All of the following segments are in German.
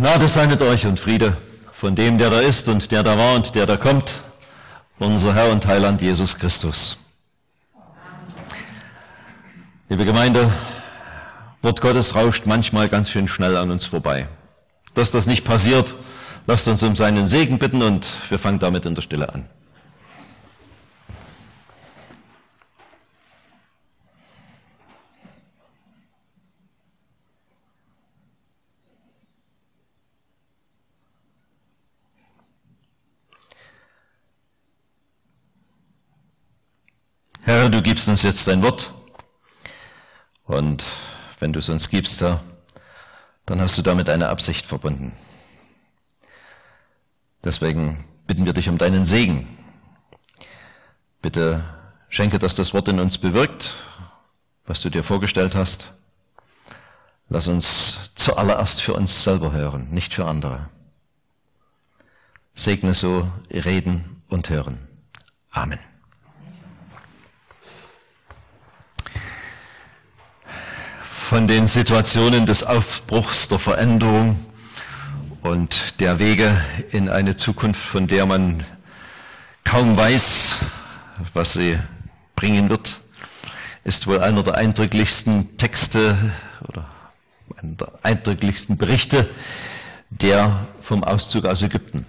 Gnade sei mit euch und Friede von dem, der da ist und der da war und der da kommt, unser Herr und Heiland Jesus Christus. Liebe Gemeinde, Wort Gottes rauscht manchmal ganz schön schnell an uns vorbei. Dass das nicht passiert, lasst uns um seinen Segen bitten und wir fangen damit in der Stille an. Herr, du gibst uns jetzt dein Wort. Und wenn du es uns gibst, Herr, dann hast du damit eine Absicht verbunden. Deswegen bitten wir dich um deinen Segen. Bitte schenke, dass das Wort in uns bewirkt, was du dir vorgestellt hast. Lass uns zuallererst für uns selber hören, nicht für andere. Segne so reden und hören. Amen. Von den Situationen des Aufbruchs, der Veränderung und der Wege in eine Zukunft, von der man kaum weiß, was sie bringen wird, ist wohl einer der eindrücklichsten Texte oder einer der eindrücklichsten Berichte, der vom Auszug aus Ägypten.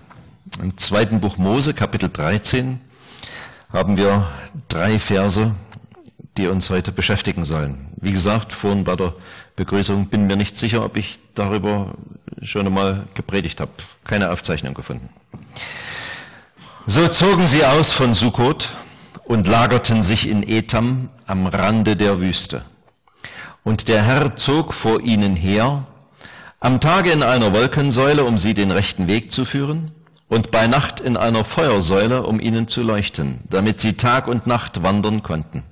Im zweiten Buch Mose, Kapitel 13, haben wir drei Verse, die uns heute beschäftigen sollen. Wie gesagt, vorhin bei der Begrüßung bin mir nicht sicher, ob ich darüber schon einmal gepredigt habe. Keine Aufzeichnung gefunden. So zogen sie aus von Sukkot und lagerten sich in Etam am Rande der Wüste. Und der Herr zog vor ihnen her, am Tage in einer Wolkensäule, um sie den rechten Weg zu führen, und bei Nacht in einer Feuersäule, um ihnen zu leuchten, damit sie Tag und Nacht wandern konnten.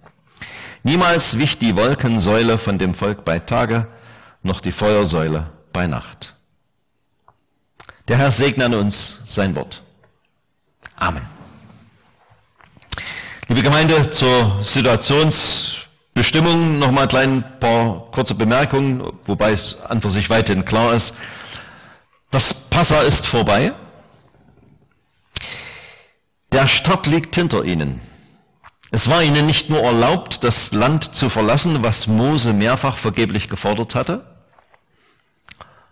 Niemals wich die Wolkensäule von dem Volk bei Tage, noch die Feuersäule bei Nacht. Der Herr segne an uns sein Wort. Amen. Liebe Gemeinde, zur Situationsbestimmung noch mal ein paar kurze Bemerkungen, wobei es an für sich weiterhin klar ist. Das Passa ist vorbei. Der Start liegt hinter Ihnen. Es war ihnen nicht nur erlaubt, das Land zu verlassen, was Mose mehrfach vergeblich gefordert hatte,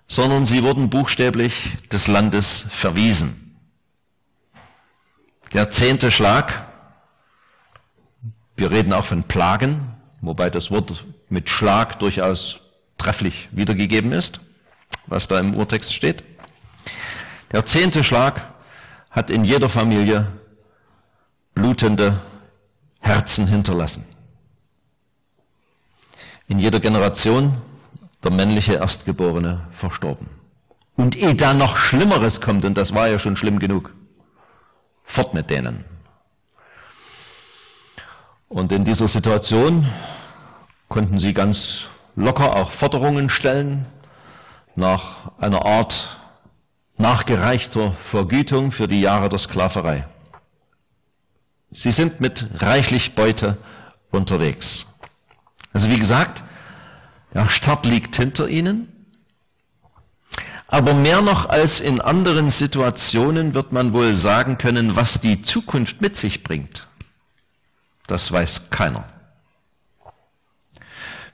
sondern sie wurden buchstäblich des Landes verwiesen. Der zehnte Schlag, wir reden auch von Plagen, wobei das Wort mit Schlag durchaus trefflich wiedergegeben ist, was da im Urtext steht. Der zehnte Schlag hat in jeder Familie blutende Herzen hinterlassen. In jeder Generation der männliche Erstgeborene verstorben. Und ehe da noch Schlimmeres kommt, und das war ja schon schlimm genug, fort mit denen. Und in dieser Situation konnten sie ganz locker auch Forderungen stellen nach einer Art nachgereichter Vergütung für die Jahre der Sklaverei. Sie sind mit reichlich Beute unterwegs. Also wie gesagt, der Start liegt hinter ihnen. Aber mehr noch als in anderen Situationen wird man wohl sagen können, was die Zukunft mit sich bringt. Das weiß keiner.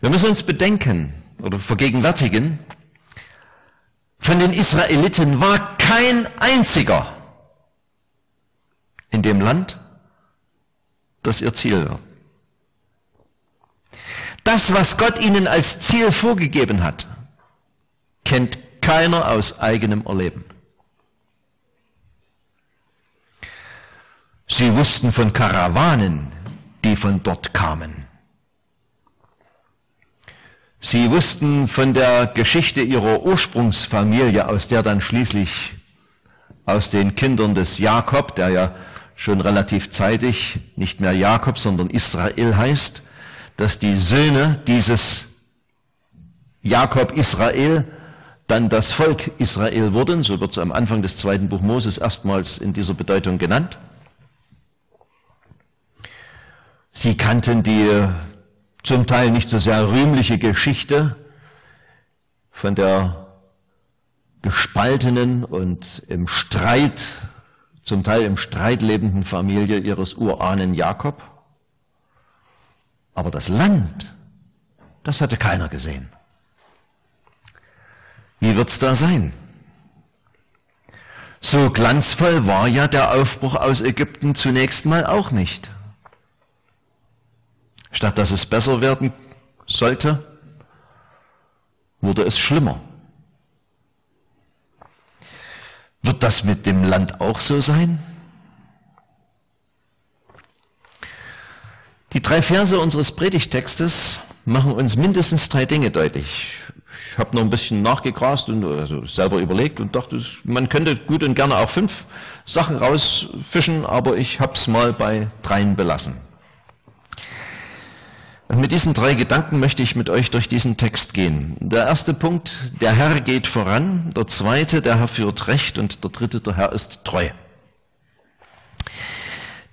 Wir müssen uns bedenken oder vergegenwärtigen, von den Israeliten war kein einziger in dem Land, das ihr Ziel war. Das, was Gott ihnen als Ziel vorgegeben hat, kennt keiner aus eigenem Erleben. Sie wussten von Karawanen, die von dort kamen. Sie wussten von der Geschichte ihrer Ursprungsfamilie, aus der dann schließlich aus den Kindern des Jakob, der ja schon relativ zeitig nicht mehr Jakob, sondern Israel heißt, dass die Söhne dieses Jakob Israel dann das Volk Israel wurden, so wird es am Anfang des zweiten Buch Moses erstmals in dieser Bedeutung genannt. Sie kannten die zum Teil nicht so sehr rühmliche Geschichte von der gespaltenen und im Streit, zum Teil im Streit lebenden Familie ihres Urahnen Jakob. Aber das Land, das hatte keiner gesehen. Wie wird's da sein? So glanzvoll war ja der Aufbruch aus Ägypten zunächst mal auch nicht. Statt dass es besser werden sollte, wurde es schlimmer. Das mit dem Land auch so sein? Die drei Verse unseres Predigtextes machen uns mindestens drei Dinge deutlich. Ich habe noch ein bisschen nachgegrast und also selber überlegt und dachte, man könnte gut und gerne auch fünf Sachen rausfischen, aber ich habe es mal bei dreien belassen. Und mit diesen drei Gedanken möchte ich mit euch durch diesen Text gehen. Der erste Punkt, der Herr geht voran. Der zweite, der Herr führt Recht. Und der dritte, der Herr ist treu.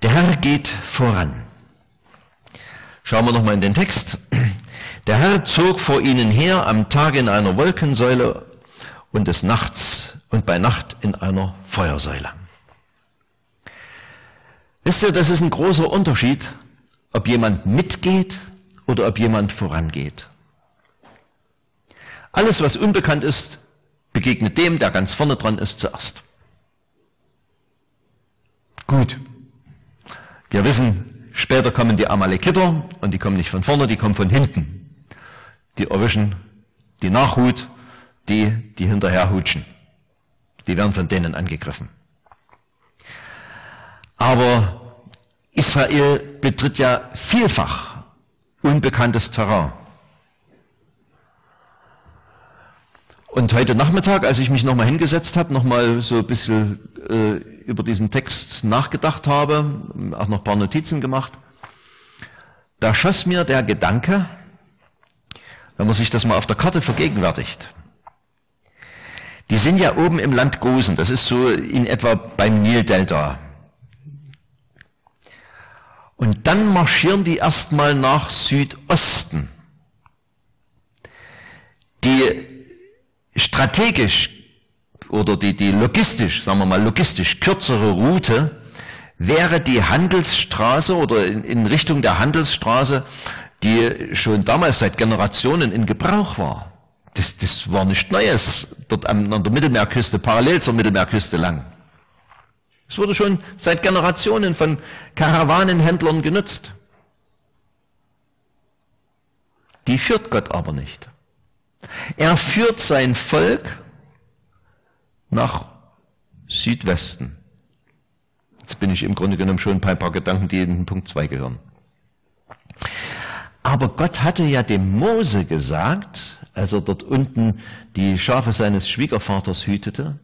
Der Herr geht voran. Schauen wir nochmal in den Text. Der Herr zog vor ihnen her am Tage in einer Wolkensäule und des Nachts und bei Nacht in einer Feuersäule. Wisst ihr, das ist ein großer Unterschied, ob jemand mitgeht oder ob jemand vorangeht. Alles, was unbekannt ist, begegnet dem, der ganz vorne dran ist, zuerst. Gut. Wir wissen, später kommen die Amalekiter und die kommen nicht von vorne, die kommen von hinten. Die erwischen die Nachhut, die, die hinterher hutschen. Die werden von denen angegriffen. Aber Israel betritt ja vielfach unbekanntes Terrain. Und heute Nachmittag, als ich mich nochmal hingesetzt habe, nochmal so ein bisschen äh, über diesen Text nachgedacht habe, auch noch ein paar Notizen gemacht, da schoss mir der Gedanke, wenn man sich das mal auf der Karte vergegenwärtigt, die sind ja oben im Land Gosen, das ist so in etwa beim Nildelta. Und dann marschieren die erstmal nach Südosten. Die strategisch oder die, die logistisch, sagen wir mal logistisch kürzere Route wäre die Handelsstraße oder in, in Richtung der Handelsstraße, die schon damals seit Generationen in Gebrauch war. Das, das war nichts Neues, dort an, an der Mittelmeerküste, parallel zur Mittelmeerküste lang. Es wurde schon seit Generationen von Karawanenhändlern genutzt. Die führt Gott aber nicht. Er führt sein Volk nach Südwesten. Jetzt bin ich im Grunde genommen schon bei ein paar Gedanken, die in Punkt 2 gehören. Aber Gott hatte ja dem Mose gesagt, als er dort unten die Schafe seines Schwiegervaters hütete,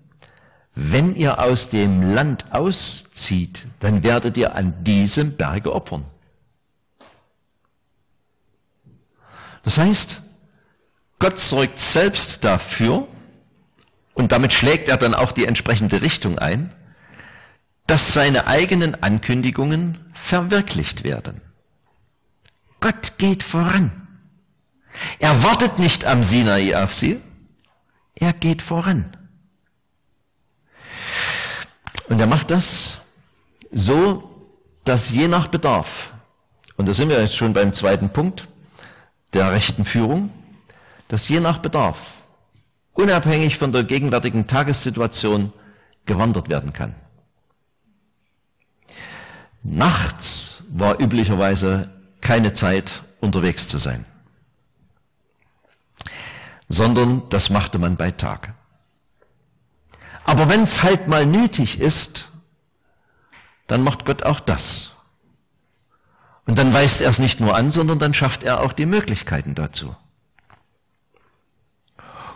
wenn ihr aus dem Land auszieht, dann werdet ihr an diesem Berge opfern. Das heißt, Gott sorgt selbst dafür, und damit schlägt er dann auch die entsprechende Richtung ein, dass seine eigenen Ankündigungen verwirklicht werden. Gott geht voran. Er wartet nicht am Sinai auf sie, er geht voran. Und er macht das so, dass je nach Bedarf, und da sind wir jetzt schon beim zweiten Punkt der rechten Führung, dass je nach Bedarf, unabhängig von der gegenwärtigen Tagessituation, gewandert werden kann. Nachts war üblicherweise keine Zeit, unterwegs zu sein, sondern das machte man bei Tag. Aber wenn es halt mal nötig ist, dann macht Gott auch das. Und dann weist er es nicht nur an, sondern dann schafft er auch die Möglichkeiten dazu.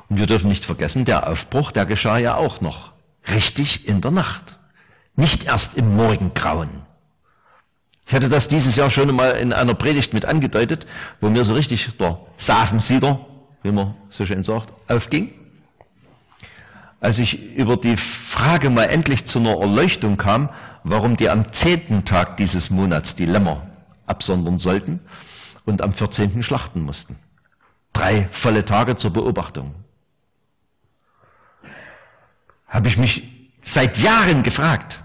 Und wir dürfen nicht vergessen, der Aufbruch, der geschah ja auch noch richtig in der Nacht. Nicht erst im Morgengrauen. Ich hatte das dieses Jahr schon einmal in einer Predigt mit angedeutet, wo mir so richtig der Safensieder, wie man so schön sagt, aufging als ich über die Frage mal endlich zu einer Erleuchtung kam, warum die am zehnten Tag dieses Monats die Lämmer absondern sollten und am vierzehnten schlachten mussten. Drei volle Tage zur Beobachtung. Habe ich mich seit Jahren gefragt.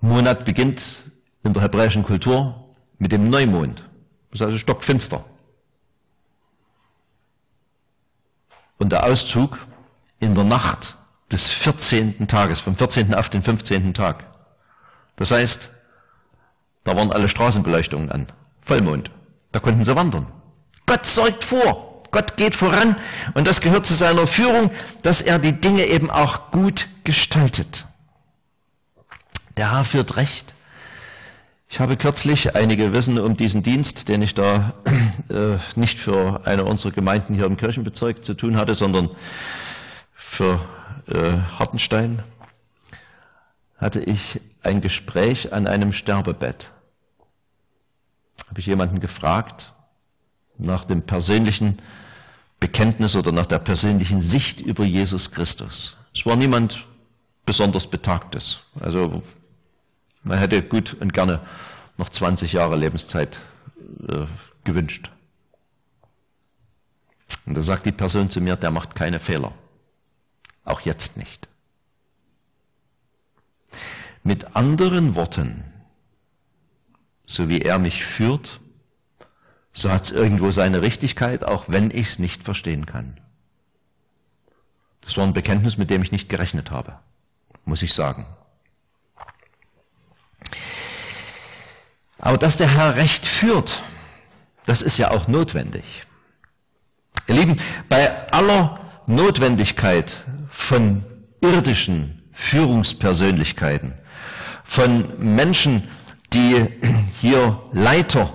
Monat beginnt in der hebräischen Kultur mit dem Neumond. Das ist also stockfinster. Und der Auszug in der Nacht des 14. Tages, vom 14. auf den 15. Tag. Das heißt, da waren alle Straßenbeleuchtungen an. Vollmond. Da konnten sie wandern. Gott sorgt vor. Gott geht voran. Und das gehört zu seiner Führung, dass er die Dinge eben auch gut gestaltet. Der Herr führt recht. Ich habe kürzlich, einige wissen um diesen Dienst, den ich da äh, nicht für eine unserer Gemeinden hier im Kirchenbezirk zu tun hatte, sondern für äh, Hartenstein, hatte ich ein Gespräch an einem Sterbebett. Habe ich jemanden gefragt nach dem persönlichen Bekenntnis oder nach der persönlichen Sicht über Jesus Christus. Es war niemand besonders Betagtes. Also man hätte gut und gerne noch 20 Jahre Lebenszeit äh, gewünscht. Und da sagt die Person zu mir, der macht keine Fehler. Auch jetzt nicht. Mit anderen Worten, so wie er mich führt, so hat es irgendwo seine Richtigkeit, auch wenn ich es nicht verstehen kann. Das war ein Bekenntnis, mit dem ich nicht gerechnet habe, muss ich sagen. Aber dass der Herr Recht führt, das ist ja auch notwendig. Ihr Lieben, bei aller Notwendigkeit von irdischen Führungspersönlichkeiten, von Menschen, die hier Leiter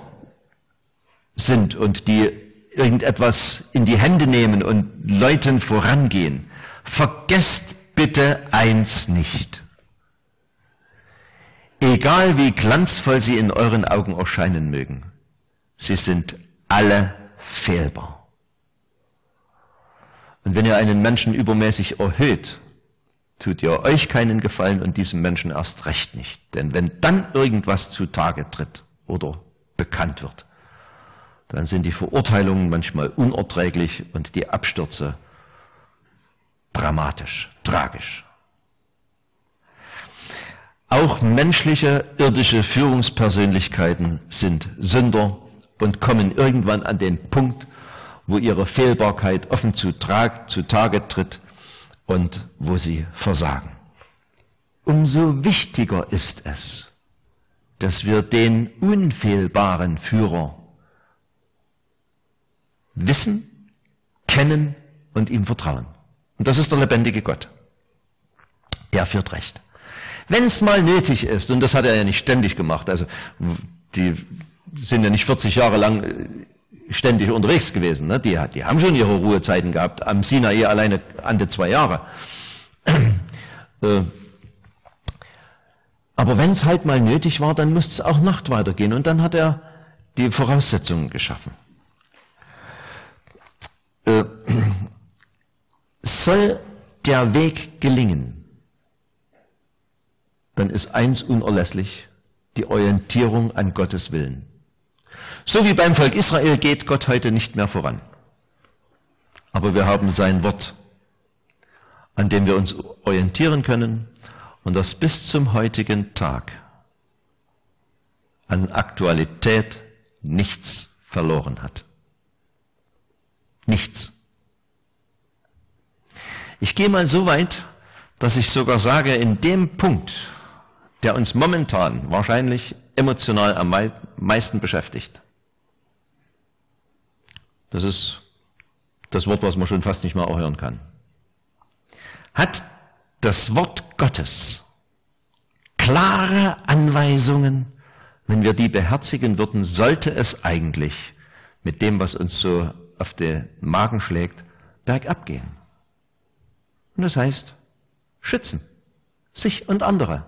sind und die irgendetwas in die Hände nehmen und Leuten vorangehen. Vergesst bitte eins nicht. Egal wie glanzvoll sie in euren Augen erscheinen mögen, sie sind alle fehlbar. Und wenn ihr einen Menschen übermäßig erhöht, tut ihr euch keinen Gefallen und diesem Menschen erst recht nicht. Denn wenn dann irgendwas zutage tritt oder bekannt wird, dann sind die Verurteilungen manchmal unerträglich und die Abstürze dramatisch, tragisch. Auch menschliche, irdische Führungspersönlichkeiten sind Sünder und kommen irgendwann an den Punkt, wo ihre Fehlbarkeit offen zu, zu Tage tritt und wo sie versagen. Umso wichtiger ist es, dass wir den unfehlbaren Führer wissen, kennen und ihm vertrauen. Und das ist der lebendige Gott. Der führt Recht. Wenn es mal nötig ist, und das hat er ja nicht ständig gemacht, also die sind ja nicht 40 Jahre lang äh, ständig unterwegs gewesen, ne? die, die haben schon ihre Ruhezeiten gehabt, am Sinai alleine ante zwei Jahre. Äh, aber wenn es halt mal nötig war, dann musste es auch Nacht weitergehen und dann hat er die Voraussetzungen geschaffen. Äh, soll der Weg gelingen, dann ist eins unerlässlich, die Orientierung an Gottes Willen. So wie beim Volk Israel geht Gott heute nicht mehr voran. Aber wir haben sein Wort, an dem wir uns orientieren können und das bis zum heutigen Tag an Aktualität nichts verloren hat. Nichts. Ich gehe mal so weit, dass ich sogar sage, in dem Punkt, der uns momentan wahrscheinlich emotional am meisten beschäftigt. Das ist das Wort, was man schon fast nicht mehr auch hören kann. Hat das Wort Gottes klare Anweisungen, wenn wir die beherzigen würden, sollte es eigentlich mit dem, was uns so auf den Magen schlägt, bergab gehen. Und das heißt, schützen, sich und andere.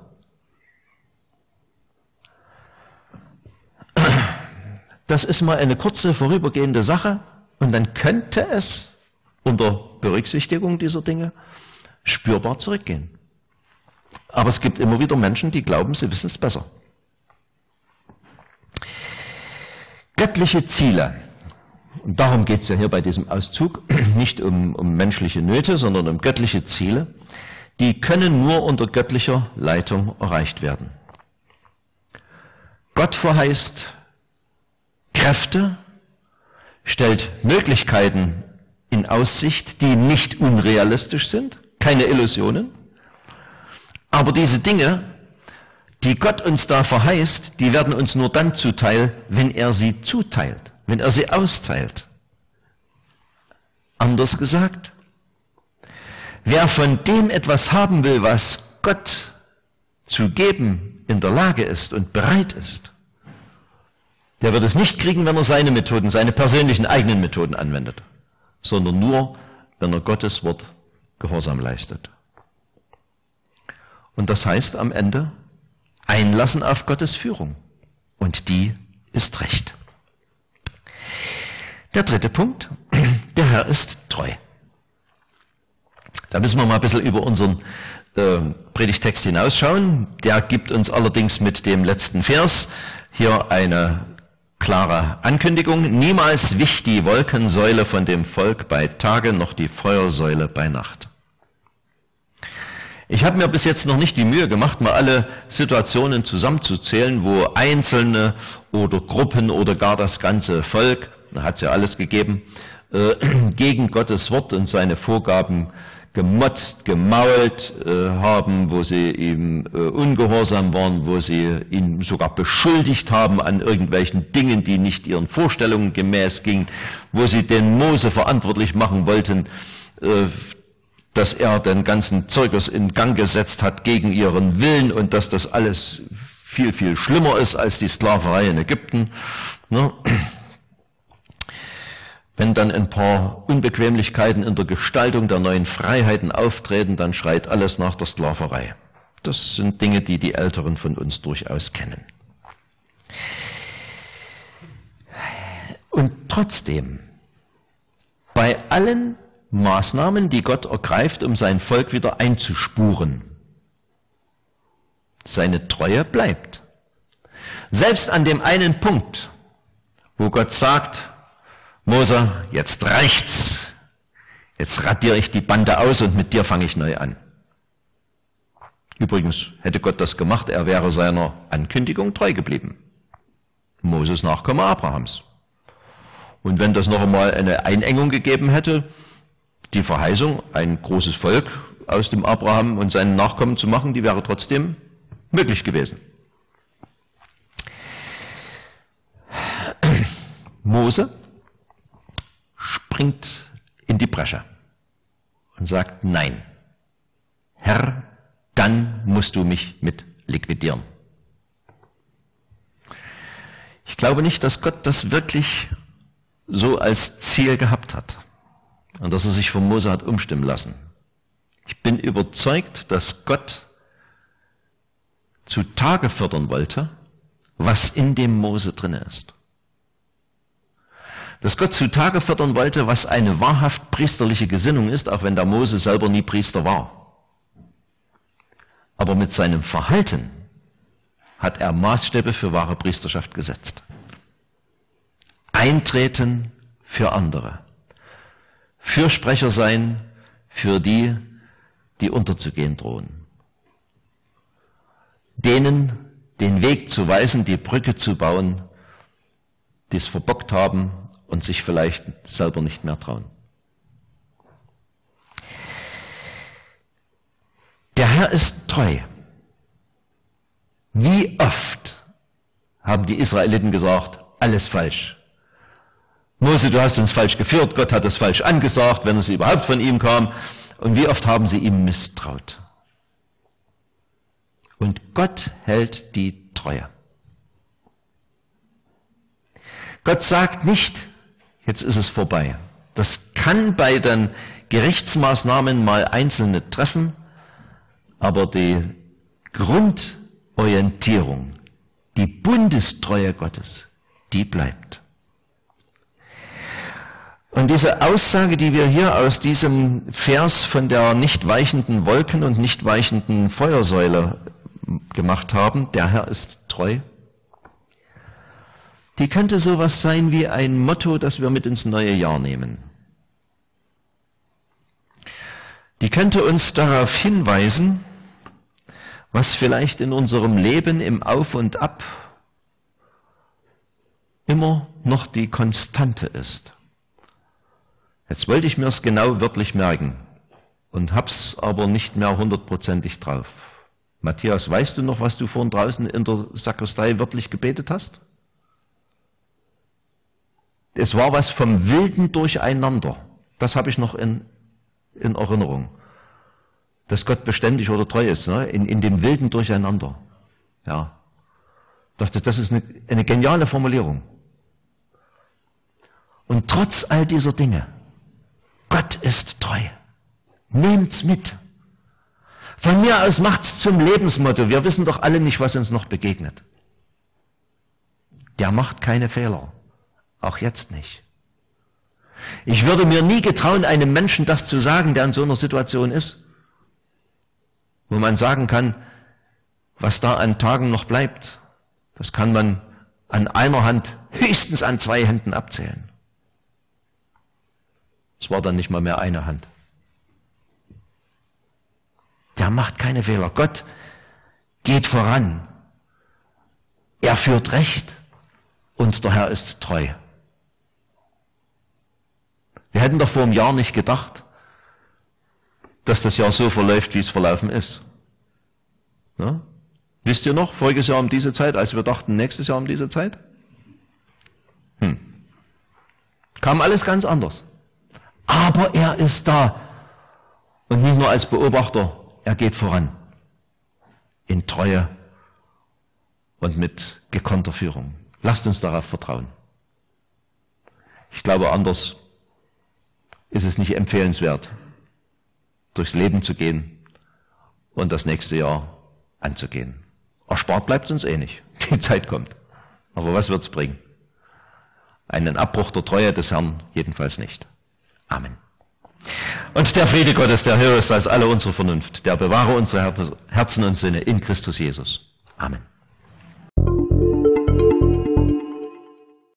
Das ist mal eine kurze vorübergehende Sache und dann könnte es unter Berücksichtigung dieser Dinge spürbar zurückgehen. Aber es gibt immer wieder Menschen, die glauben, sie wissen es besser. Göttliche Ziele und darum geht es ja hier bei diesem Auszug, nicht um, um menschliche Nöte, sondern um göttliche Ziele, die können nur unter göttlicher Leitung erreicht werden. Gott verheißt Kräfte, stellt Möglichkeiten in Aussicht, die nicht unrealistisch sind, keine Illusionen. Aber diese Dinge, die Gott uns da verheißt, die werden uns nur dann zuteil, wenn er sie zuteilt, wenn er sie austeilt. Anders gesagt, wer von dem etwas haben will, was Gott zu geben in der Lage ist und bereit ist, der wird es nicht kriegen, wenn er seine Methoden, seine persönlichen eigenen Methoden anwendet, sondern nur, wenn er Gottes Wort Gehorsam leistet. Und das heißt am Ende einlassen auf Gottes Führung. Und die ist recht. Der dritte Punkt, der Herr ist treu. Da müssen wir mal ein bisschen über unseren äh, Predigtext hinausschauen. Der gibt uns allerdings mit dem letzten Vers hier eine klare Ankündigung. Niemals wich die Wolkensäule von dem Volk bei Tage, noch die Feuersäule bei Nacht. Ich habe mir bis jetzt noch nicht die Mühe gemacht, mal alle Situationen zusammenzuzählen, wo Einzelne oder Gruppen oder gar das ganze Volk, da hat es ja alles gegeben, äh, gegen Gottes Wort und seine Vorgaben gemotzt, gemault äh, haben, wo sie ihm äh, ungehorsam waren, wo sie ihn sogar beschuldigt haben an irgendwelchen Dingen, die nicht ihren Vorstellungen gemäß gingen, wo sie den Mose verantwortlich machen wollten, äh, dass er den ganzen Zeugers in Gang gesetzt hat gegen ihren Willen und dass das alles viel, viel schlimmer ist als die Sklaverei in Ägypten. Ne? Wenn dann ein paar Unbequemlichkeiten in der Gestaltung der neuen Freiheiten auftreten, dann schreit alles nach der Sklaverei. Das sind Dinge, die die Älteren von uns durchaus kennen. Und trotzdem, bei allen Maßnahmen, die Gott ergreift, um sein Volk wieder einzuspuren, seine Treue bleibt. Selbst an dem einen Punkt, wo Gott sagt, Mose, jetzt reicht's. Jetzt radiere ich die Bande aus und mit dir fange ich neu an. Übrigens hätte Gott das gemacht, er wäre seiner Ankündigung treu geblieben. Moses Nachkomme Abrahams. Und wenn das noch einmal eine Einengung gegeben hätte, die Verheißung, ein großes Volk aus dem Abraham und seinen Nachkommen zu machen, die wäre trotzdem möglich gewesen. Mose springt in die Bresche und sagt, nein, Herr, dann musst du mich mit liquidieren. Ich glaube nicht, dass Gott das wirklich so als Ziel gehabt hat und dass er sich von Mose hat umstimmen lassen. Ich bin überzeugt, dass Gott zutage fördern wollte, was in dem Mose drin ist dass Gott zutage fördern wollte, was eine wahrhaft priesterliche Gesinnung ist, auch wenn der Mose selber nie Priester war. Aber mit seinem Verhalten hat er Maßstäbe für wahre Priesterschaft gesetzt. Eintreten für andere. Fürsprecher sein für die, die unterzugehen drohen. Denen den Weg zu weisen, die Brücke zu bauen, die es verbockt haben und sich vielleicht selber nicht mehr trauen. Der Herr ist treu. Wie oft haben die Israeliten gesagt, alles falsch. Mose, du hast uns falsch geführt, Gott hat es falsch angesagt, wenn es überhaupt von ihm kam. Und wie oft haben sie ihm misstraut. Und Gott hält die Treue. Gott sagt nicht, jetzt ist es vorbei. Das kann bei den Gerichtsmaßnahmen mal Einzelne treffen, aber die Grundorientierung, die Bundestreue Gottes, die bleibt. Und diese Aussage, die wir hier aus diesem Vers von der nicht weichenden Wolken und nicht weichenden Feuersäule gemacht haben, der Herr ist treu, die könnte sowas sein wie ein Motto, das wir mit ins neue Jahr nehmen. Die könnte uns darauf hinweisen, was vielleicht in unserem Leben im Auf und Ab immer noch die Konstante ist. Jetzt wollte ich mir es genau wörtlich merken und hab's aber nicht mehr hundertprozentig drauf. Matthias, weißt du noch, was du vorhin draußen in der Sakristei wörtlich gebetet hast? Es war was vom wilden Durcheinander. Das habe ich noch in, in Erinnerung. Dass Gott beständig oder treu ist, ne? in, in dem wilden Durcheinander. Ja. Dachte, das ist eine, eine geniale Formulierung. Und trotz all dieser Dinge, Gott ist treu. Nehmt's mit. Von mir aus macht's zum Lebensmotto. Wir wissen doch alle nicht, was uns noch begegnet. Der macht keine Fehler. Auch jetzt nicht. Ich würde mir nie getrauen, einem Menschen das zu sagen, der in so einer Situation ist, wo man sagen kann, was da an Tagen noch bleibt, das kann man an einer Hand, höchstens an zwei Händen abzählen. Es war dann nicht mal mehr eine Hand. Der macht keine Fehler. Gott geht voran. Er führt Recht und der Herr ist treu. Wir hätten doch vor einem Jahr nicht gedacht, dass das Jahr so verläuft, wie es verlaufen ist. Ja? Wisst ihr noch, voriges Jahr um diese Zeit, als wir dachten, nächstes Jahr um diese Zeit? Hm. Kam alles ganz anders. Aber er ist da. Und nicht nur als Beobachter, er geht voran. In Treue und mit gekonnter Führung. Lasst uns darauf vertrauen. Ich glaube, anders ist es nicht empfehlenswert, durchs Leben zu gehen und das nächste Jahr anzugehen. Erspart bleibt uns eh nicht. Die Zeit kommt. Aber was wird's bringen? Einen Abbruch der Treue des Herrn jedenfalls nicht. Amen. Und der Friede Gottes, der höher ist als alle unsere Vernunft, der bewahre unsere Herzen und Sinne in Christus Jesus. Amen.